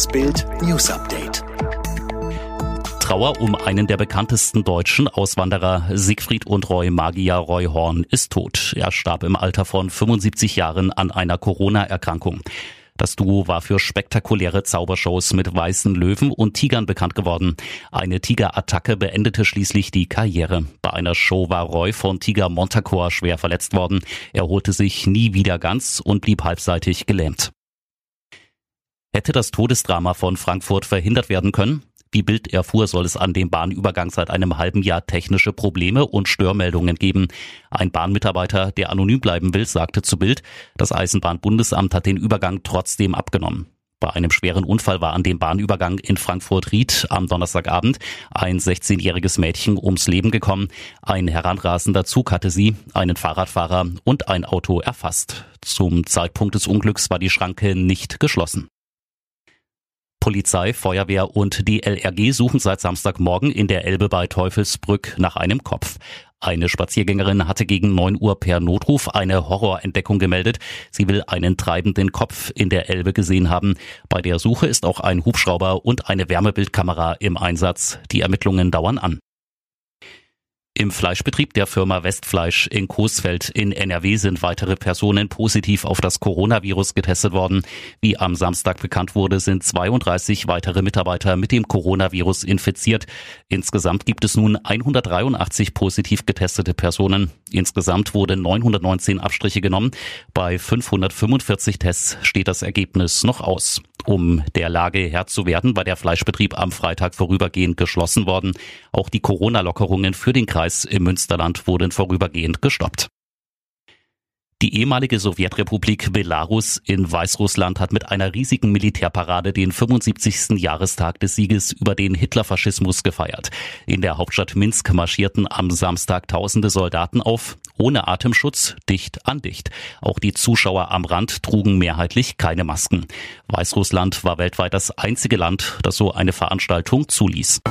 Das Bild News Update. Trauer um einen der bekanntesten deutschen Auswanderer Siegfried und Roy Magier Roy Horn ist tot. Er starb im Alter von 75 Jahren an einer Corona-Erkrankung. Das Duo war für spektakuläre Zaubershows mit weißen Löwen und Tigern bekannt geworden. Eine Tigerattacke beendete schließlich die Karriere. Bei einer Show war Roy von Tiger Montacor schwer verletzt worden. Er holte sich nie wieder ganz und blieb halbseitig gelähmt. Hätte das Todesdrama von Frankfurt verhindert werden können? Wie Bild erfuhr, soll es an dem Bahnübergang seit einem halben Jahr technische Probleme und Störmeldungen geben. Ein Bahnmitarbeiter, der anonym bleiben will, sagte zu Bild, das Eisenbahnbundesamt hat den Übergang trotzdem abgenommen. Bei einem schweren Unfall war an dem Bahnübergang in Frankfurt-Ried am Donnerstagabend ein 16-jähriges Mädchen ums Leben gekommen. Ein heranrasender Zug hatte sie, einen Fahrradfahrer und ein Auto erfasst. Zum Zeitpunkt des Unglücks war die Schranke nicht geschlossen. Polizei, Feuerwehr und die LRG suchen seit Samstagmorgen in der Elbe bei Teufelsbrück nach einem Kopf. Eine Spaziergängerin hatte gegen 9 Uhr per Notruf eine Horrorentdeckung gemeldet. Sie will einen treibenden Kopf in der Elbe gesehen haben. Bei der Suche ist auch ein Hubschrauber und eine Wärmebildkamera im Einsatz. Die Ermittlungen dauern an. Im Fleischbetrieb der Firma Westfleisch in Coesfeld in NRW sind weitere Personen positiv auf das Coronavirus getestet worden. Wie am Samstag bekannt wurde, sind 32 weitere Mitarbeiter mit dem Coronavirus infiziert. Insgesamt gibt es nun 183 positiv getestete Personen. Insgesamt wurden 919 Abstriche genommen. Bei 545 Tests steht das Ergebnis noch aus. Um der Lage Herr zu werden, war der Fleischbetrieb am Freitag vorübergehend geschlossen worden. Auch die Corona-Lockerungen für den Kreis im Münsterland wurden vorübergehend gestoppt. Die ehemalige Sowjetrepublik Belarus in Weißrussland hat mit einer riesigen Militärparade den 75. Jahrestag des Sieges über den Hitlerfaschismus gefeiert. In der Hauptstadt Minsk marschierten am Samstag tausende Soldaten auf, ohne Atemschutz, dicht an dicht. Auch die Zuschauer am Rand trugen mehrheitlich keine Masken. Weißrussland war weltweit das einzige Land, das so eine Veranstaltung zuließ.